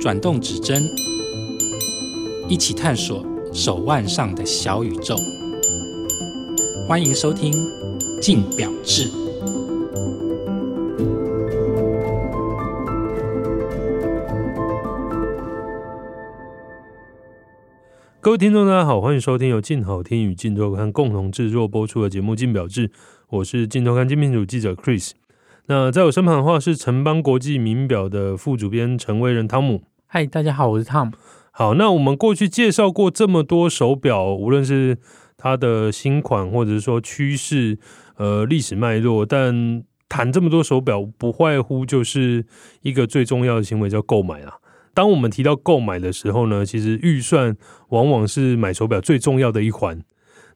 转动指针，一起探索手腕上的小宇宙。欢迎收听《镜表志》。各位听众，大家好，欢迎收听由镜好听与镜周刊共同制作播出的节目《镜表志》，我是镜周刊精品组记者 Chris。那在我身旁的话是城邦国际名表的副主编陈威仁汤姆。嗨，大家好，我是 Tom。好，那我们过去介绍过这么多手表，无论是它的新款，或者是说趋势，呃，历史脉络，但谈这么多手表，不外乎就是一个最重要的行为，叫购买啊。当我们提到购买的时候呢，其实预算往往是买手表最重要的一环。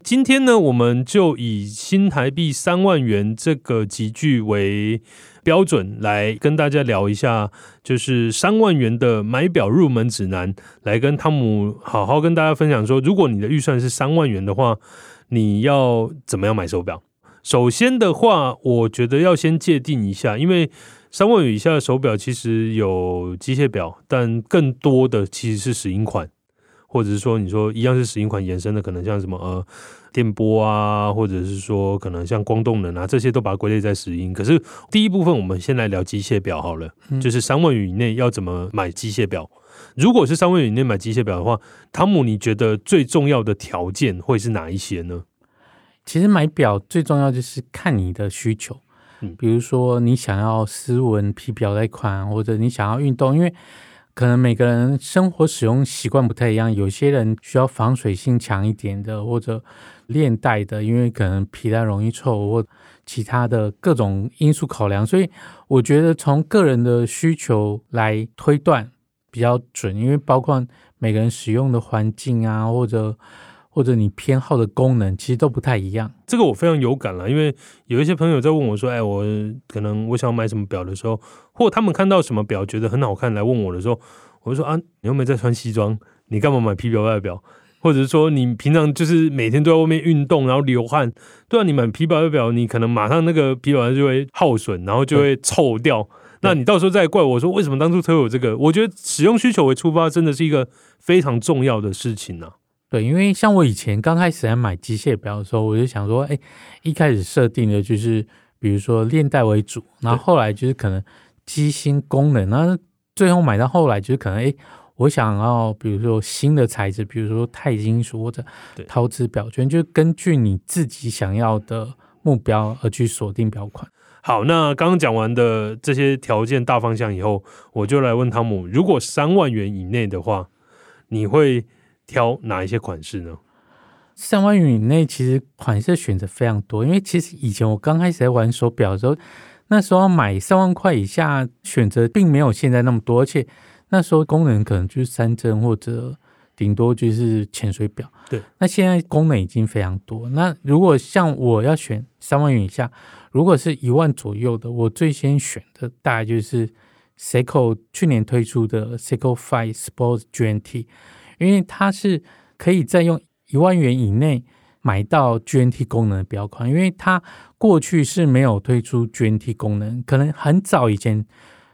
今天呢，我们就以新台币三万元这个集聚为标准，来跟大家聊一下，就是三万元的买表入门指南，来跟汤姆好好跟大家分享说，如果你的预算是三万元的话，你要怎么样买手表？首先的话，我觉得要先界定一下，因为三万元以下的手表其实有机械表，但更多的其实是石英款，或者是说你说一样是石英款延伸的，可能像什么呃电波啊，或者是说可能像光动能啊，这些都把它归类在石英。可是第一部分我们先来聊机械表好了，嗯、就是三万元以内要怎么买机械表？如果是三万元以内买机械表的话，汤姆你觉得最重要的条件会是哪一些呢？其实买表最重要就是看你的需求，嗯，比如说你想要斯文皮表带款，或者你想要运动，因为可能每个人生活使用习惯不太一样，有些人需要防水性强一点的，或者链带的，因为可能皮带容易臭或其他的各种因素考量，所以我觉得从个人的需求来推断比较准，因为包括每个人使用的环境啊，或者。或者你偏好的功能其实都不太一样，这个我非常有感了，因为有一些朋友在问我说：“哎，我可能我想买什么表的时候，或他们看到什么表觉得很好看来问我的时候，我就说啊，你又没在穿西装，你干嘛买皮表外表？或者是说你平常就是每天都在外面运动，然后流汗，对啊，你买皮表外表，你可能马上那个皮表就会耗损，然后就会臭掉。那你到时候再怪我说为什么当初推我这个？我觉得使用需求为出发，真的是一个非常重要的事情呢、啊。”对，因为像我以前刚开始在买机械表的时候，我就想说，哎，一开始设定的就是比如说链带为主，然后后来就是可能机芯功能，那最后买到后来就是可能，哎，我想要比如说新的材质，比如说钛金属或者陶瓷表圈，就根据你自己想要的目标而去锁定表款。好，那刚刚讲完的这些条件大方向以后，我就来问汤姆，如果三万元以内的话，你会挑哪一些款式呢？三万元以内其实款式选择非常多，因为其实以前我刚开始在玩手表的时候，那时候买三万块以下选择并没有现在那么多，而且那时候功能可能就是三针或者顶多就是潜水表。对，那现在功能已经非常多。那如果像我要选三万元以下，如果是一万左右的，我最先选的大概就是 Seiko 去年推出的 Seiko Five Sports GMT。因为它是可以在用一万元以内买到 GNT 功能的表款，因为它过去是没有推出 GNT 功能，可能很早以前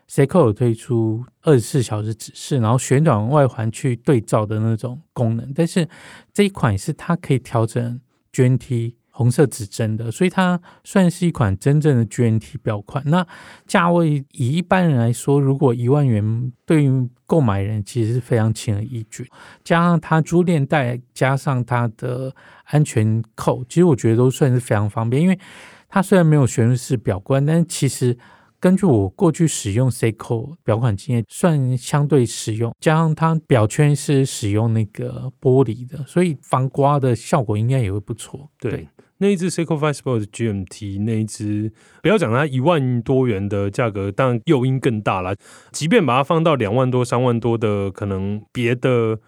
Seiko 有推出二十四小时指示，然后旋转外环去对照的那种功能，但是这一款是它可以调整 GNT。红色指针的，所以它算是一款真正的 GNT 表款。那价位以一般人来说，如果一万元对于购买人其实是非常轻而易举。加上它珠链带，加上它的安全扣，其实我觉得都算是非常方便。因为它虽然没有旋入式表冠，但其实根据我过去使用 Seiko 表款经验，算相对实用。加上它表圈是使用那个玻璃的，所以防刮的效果应该也会不错。对。对那一只 Seiko Five Sports GMT，那一只不要讲它一万多元的价格，当然诱因更大了。即便把它放到两万多、三万多的可能别的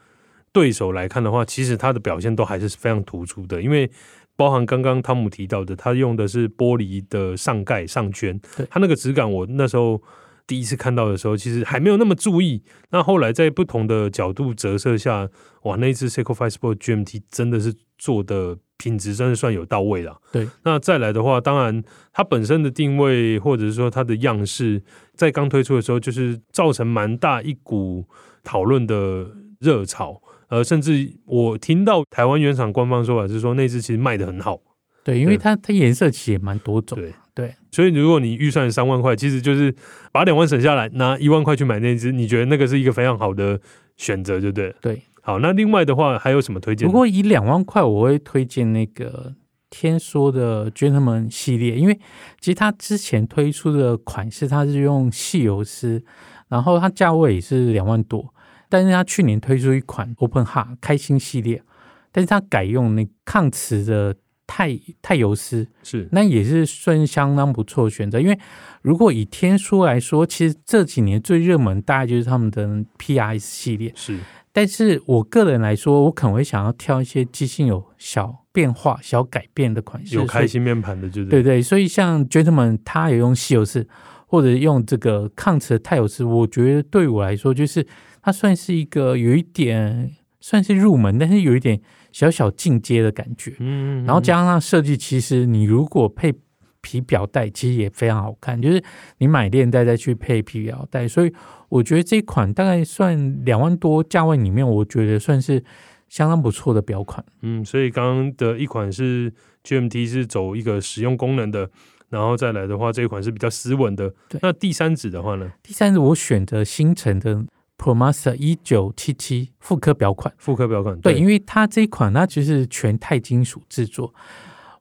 对手来看的话，其实它的表现都还是非常突出的。因为包含刚刚汤姆提到的，它用的是玻璃的上盖上圈，它那个质感，我那时候第一次看到的时候，其实还没有那么注意。那后来在不同的角度折射下，哇，那一次 Seiko Five Sport GMT 真的是做的品质真的算有到位了。对，那再来的话，当然它本身的定位或者是说它的样式，在刚推出的时候，就是造成蛮大一股讨论的热潮。呃，甚至我听到台湾原厂官方说法是说，那只其实卖的很好。对，因为它它颜色其实也蛮多种。对对，所以如果你预算三万块，其实就是把两万省下来，拿一万块去买那只，你觉得那个是一个非常好的选择，对不对？对，好，那另外的话还有什么推荐？不过以两万块，我会推荐那个天梭的 Gentleman 系列，因为其实它之前推出的款式，它是用细油丝，然后它价位也是两万多，但是它去年推出一款 Open Heart 开心系列，但是它改用那抗磁的。钛钛油丝是，那也是算相当不错的选择。因为如果以天梭来说，其实这几年最热门大概就是他们的 PRS 系列。是，但是我个人来说，我可能会想要挑一些机芯有小变化、小改变的款式，有开心面盘的，就是对对。所以像 Gentleman，他也用细游丝，或者用这个抗磁的钛游丝，我觉得对我来说，就是它算是一个有一点算是入门，但是有一点。小小进阶的感觉，嗯，然后加上设计，其实你如果配皮表带，其实也非常好看。就是你买链带再去配皮表带，所以我觉得这款大概算两万多价位里面，我觉得算是相当不错的表款。嗯，所以刚刚的一款是 GMT 是走一个实用功能的，然后再来的话，这一款是比较斯文的。对，那第三支的话呢？第三支我选择星辰的。ProMaster 一九七七复刻表款，复刻表款对，对，因为它这一款它就是全钛金属制作。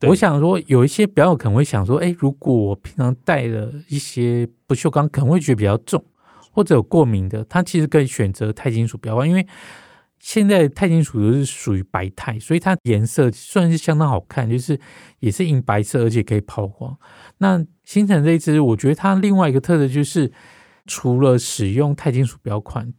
我想说，有一些表友可能会想说，哎，如果我平常戴了一些不锈钢，可能会觉得比较重，或者有过敏的，它其实可以选择钛金属表款，因为现在钛金属都是属于白钛，所以它颜色算是相当好看，就是也是银白色，而且可以抛光。那星辰这一支，我觉得它另外一个特色就是。除了使用钛金属表款，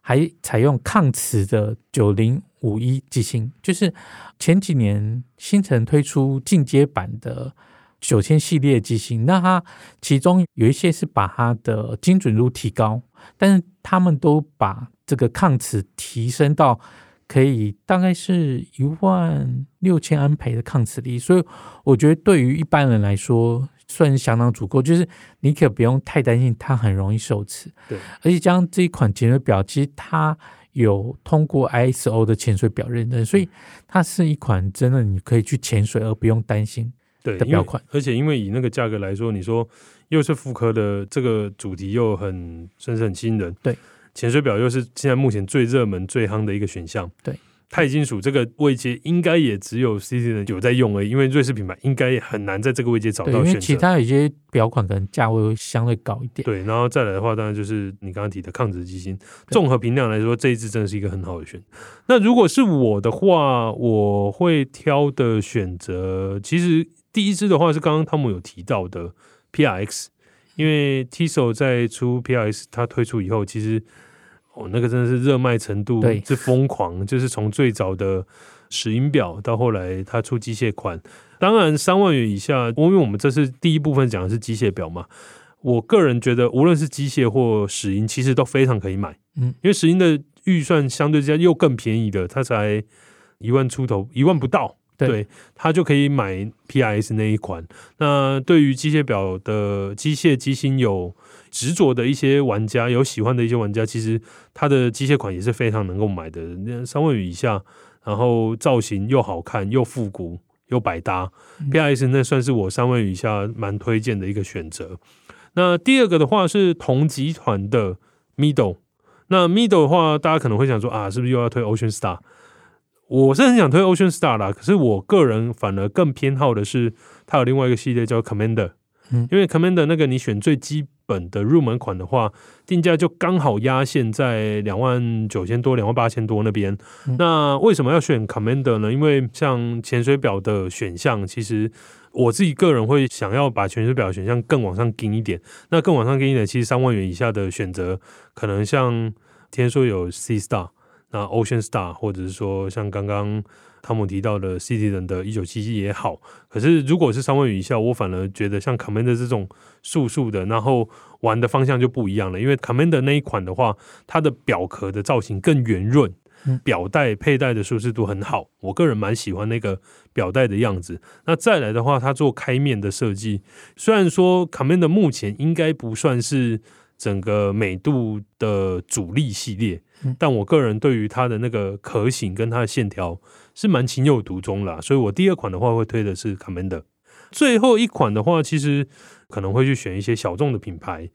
还采用抗磁的九零五一机芯，就是前几年星辰推出进阶版的九千系列机芯，那它其中有一些是把它的精准度提高，但是他们都把这个抗磁提升到可以大概是一万六千安培的抗磁力，所以我觉得对于一般人来说。算是相当足够，就是你可不用太担心它很容易受磁。对，而且将这一款潜水表，其实它有通过 ISO 的潜水表认证，所以它是一款真的你可以去潜水而不用担心的表款。而且因为以那个价格来说，你说又是复刻的这个主题又很算是很吸引人。对，潜水表又是现在目前最热门、最夯的一个选项。对。钛金属这个位阶应该也只有 Citizen 有在用而已，因为瑞士品牌应该也很难在这个位阶找到选择。因为其他有些表款可能价位会相对高一点。对，然后再来的话，当然就是你刚刚提的抗磁机芯，综合评量来说，这一支真的是一个很好的选择。那如果是我的话，我会挑的选择，其实第一支的话是刚刚汤姆有提到的 PRX，因为 Tissot 在出 PRX 它推出以后，其实。哦，那个真的是热卖程度之疯狂，就是从最早的石英表到后来它出机械款，当然三万元以下，因为我们这是第一部分讲的是机械表嘛，我个人觉得无论是机械或石英，其实都非常可以买，嗯，因为石英的预算相对之下又更便宜的，它才一万出头，一万不到。对，他就可以买 PIS 那一款。那对于机械表的机械机芯有执着的一些玩家，有喜欢的一些玩家，其实它的机械款也是非常能够买的。那三万元以下，然后造型又好看又复古又百搭，嗯 PIS 那算是我三万元以下蛮推荐的一个选择。那第二个的话是同集团的 Middle，。那 Middle 的话，大家可能会想说啊，是不是又要推 Ocean Star？我是很想推 Ocean Star 啦，可是我个人反而更偏好的是它有另外一个系列叫 Commander，嗯，因为 Commander 那个你选最基本的入门款的话，定价就刚好压线在两万九千多、两万八千多那边。那为什么要选 Commander 呢？因为像潜水表的选项，其实我自己个人会想要把潜水表选项更往上给一点。那更往上给一点，其实三万元以下的选择，可能像天梭有 C Star。那 Ocean Star 或者是说像刚刚汤姆提到的 Citizen 的一九七七也好，可是如果是三万元以下，我反而觉得像 Commander 这种素素的，然后玩的方向就不一样了。因为 Commander 那一款的话，它的表壳的造型更圆润，表带佩戴的舒适度很好，我个人蛮喜欢那个表带的样子。那再来的话，它做开面的设计，虽然说 Commander 目前应该不算是。整个美度的主力系列，但我个人对于它的那个壳型跟它的线条是蛮情有独钟啦，所以我第二款的话会推的是 Commander。最后一款的话，其实可能会去选一些小众的品牌，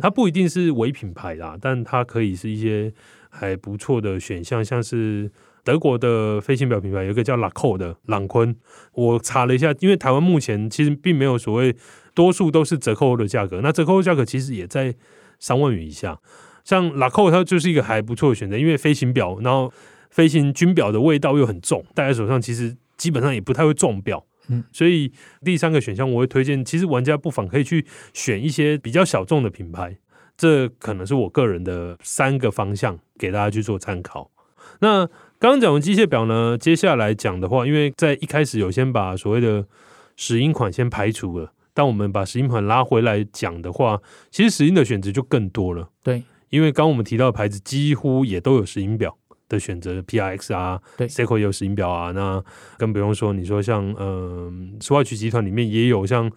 它不一定是伪品牌啦，但它可以是一些还不错的选项，像是德国的飞行表品牌，有一个叫 Lacoste 的朗坤。我查了一下，因为台湾目前其实并没有所谓，多数都是折扣后的价格，那折扣后价格其实也在。三万元以下，像 l a c o 它就是一个还不错的选择，因为飞行表，然后飞行军表的味道又很重，戴在手上其实基本上也不太会撞表。嗯，所以第三个选项我会推荐，其实玩家不妨可以去选一些比较小众的品牌，这可能是我个人的三个方向给大家去做参考。那刚刚讲完机械表呢，接下来讲的话，因为在一开始有先把所谓的石英款先排除了。当我们把石英款拉回来讲的话，其实石英的选择就更多了。对，因为刚刚我们提到的牌子几乎也都有石英表的选择，PRX 啊，对，Seiko 也有石英表啊。那更不用说，你说像嗯，Swatch 集团里面也有像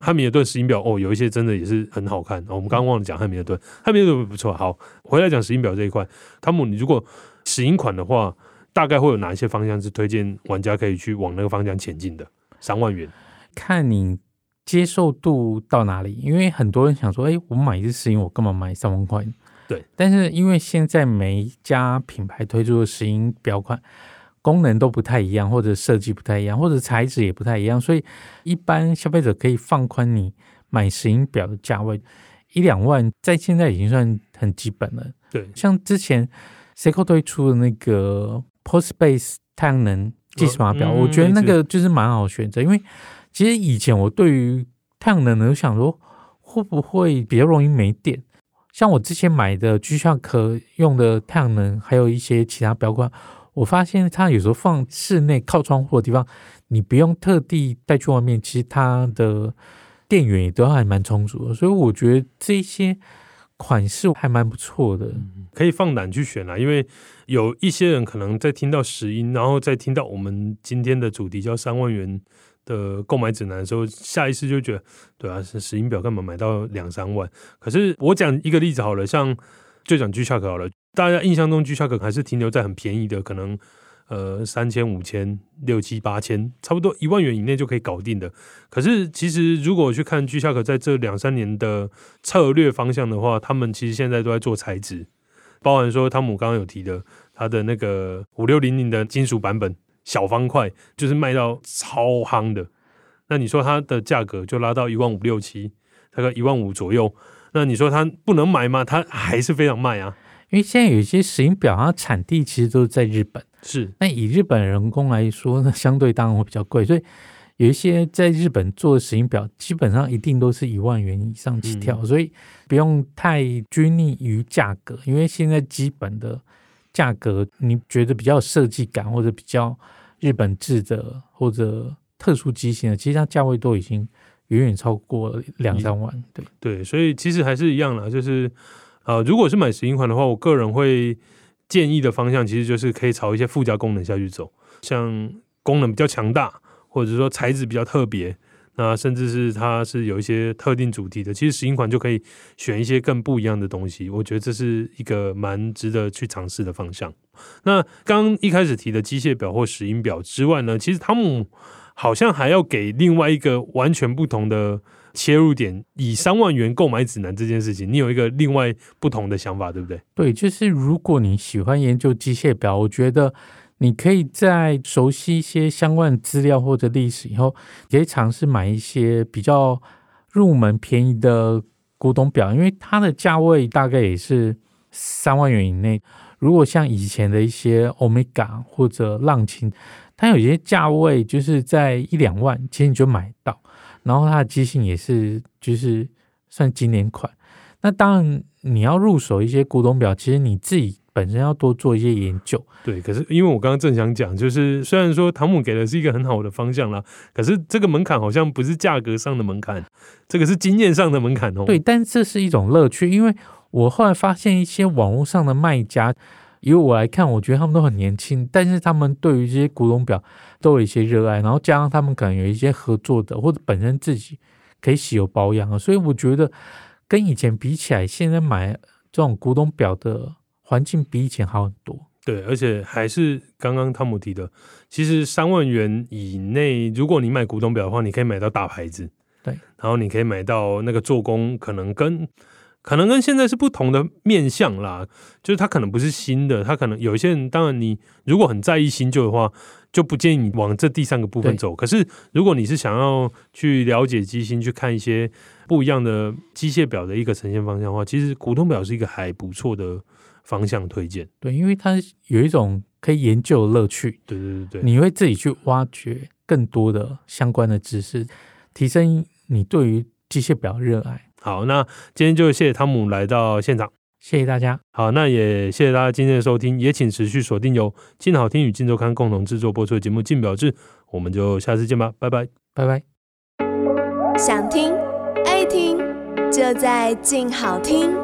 汉密尔顿石英表哦，有一些真的也是很好看。哦、我们刚刚忘了讲汉密尔顿，汉密尔顿不错。好，回来讲石英表这一块，汤姆，你如果石英款的话，大概会有哪一些方向是推荐玩家可以去往那个方向前进的？三万元，看你。接受度到哪里？因为很多人想说，哎，我买一支石英，我干嘛买三万块？对。但是因为现在每一家品牌推出的石英表款功能都不太一样，或者设计不太一样，或者材质也不太一样，所以一般消费者可以放宽你买石英表的价位一两万，在现在已经算很基本了。对。像之前 Seiko 推出的那个 PulseBase 太阳能计时码表，我觉得那个就是蛮好选择，因为。其实以前我对于太阳能呢，想说会不会比较容易没电？像我之前买的 G-SHOCK 用的太阳能，还有一些其他表冠，我发现它有时候放室内靠窗户的地方，你不用特地带去外面，其实它的电源也都还蛮充足的。所以我觉得这些款式还蛮不错的，可以放胆去选啦。因为有一些人可能在听到石英，然后再听到我们今天的主题叫三万元的购买指南的时候，下意识就觉得，对啊，是石英表干嘛买到两三万？可是我讲一个例子好了，像就讲 G-SHOCK 好了，大家印象中 G-SHOCK 还是停留在很便宜的，可能呃三千、五千、六七八千，差不多一万元以内就可以搞定的。可是其实如果去看 G-SHOCK 在这两三年的策略方向的话，他们其实现在都在做材质，包含说汤姆刚刚有提的他的那个五六零零的金属版本。小方块就是卖到超夯的，那你说它的价格就拉到一万五六七，大概一万五左右。那你说它不能买吗？它还是非常卖啊。因为现在有一些石英表，它产地其实都是在日本。是，那以日本人工来说，那相对当然会比较贵。所以有一些在日本做的石英表，基本上一定都是一万元以上起跳。嗯、所以不用太拘泥于价格，因为现在基本的价格，你觉得比较有设计感或者比较。日本制的或者特殊机型的，其实它价位都已经远远超过两三万。对对，所以其实还是一样啦，就是呃，如果是买石英款的话，我个人会建议的方向，其实就是可以朝一些附加功能下去走，像功能比较强大，或者说材质比较特别。那甚至是它是有一些特定主题的，其实石英款就可以选一些更不一样的东西。我觉得这是一个蛮值得去尝试的方向。那刚一开始提的机械表或石英表之外呢，其实汤姆好像还要给另外一个完全不同的切入点，以三万元购买指南这件事情，你有一个另外不同的想法，对不对？对，就是如果你喜欢研究机械表，我觉得。你可以在熟悉一些相关的资料或者历史以后，可以尝试买一些比较入门便宜的古董表，因为它的价位大概也是三万元以内。如果像以前的一些 Omega 或者浪琴，它有些价位就是在一两万，其实你就买到。然后它的机型也是就是算经典款。那当然你要入手一些古董表，其实你自己。本身要多做一些研究。对，可是因为我刚刚正想讲，就是虽然说汤姆给的是一个很好的方向啦，可是这个门槛好像不是价格上的门槛，这个是经验上的门槛哦。对，但这是一种乐趣，因为我后来发现一些网络上的卖家，以我来看，我觉得他们都很年轻，但是他们对于这些古董表都有一些热爱，然后加上他们可能有一些合作的，或者本身自己可以洗有保养啊，所以我觉得跟以前比起来，现在买这种古董表的。环境比以前好很多，对，而且还是刚刚汤姆提的，其实三万元以内，如果你买古董表的话，你可以买到大牌子，对，然后你可以买到那个做工可能跟可能跟现在是不同的面相啦，就是它可能不是新的，它可能有一些人，当然你如果很在意新旧的话，就不建议你往这第三个部分走。可是如果你是想要去了解机芯，去看一些不一样的机械表的一个呈现方向的话，其实古董表是一个还不错的。方向推荐，对，因为它有一种可以研究的乐趣，对对对对，你会自己去挖掘更多的相关的知识，提升你对于机械表热爱。好，那今天就谢谢汤姆来到现场，谢谢大家。好，那也谢谢大家今天的收听，也请持续锁定由静好听与静周刊共同制作播出的节目《静表志》，我们就下次见吧，拜拜，拜拜。想听爱听，就在静好听。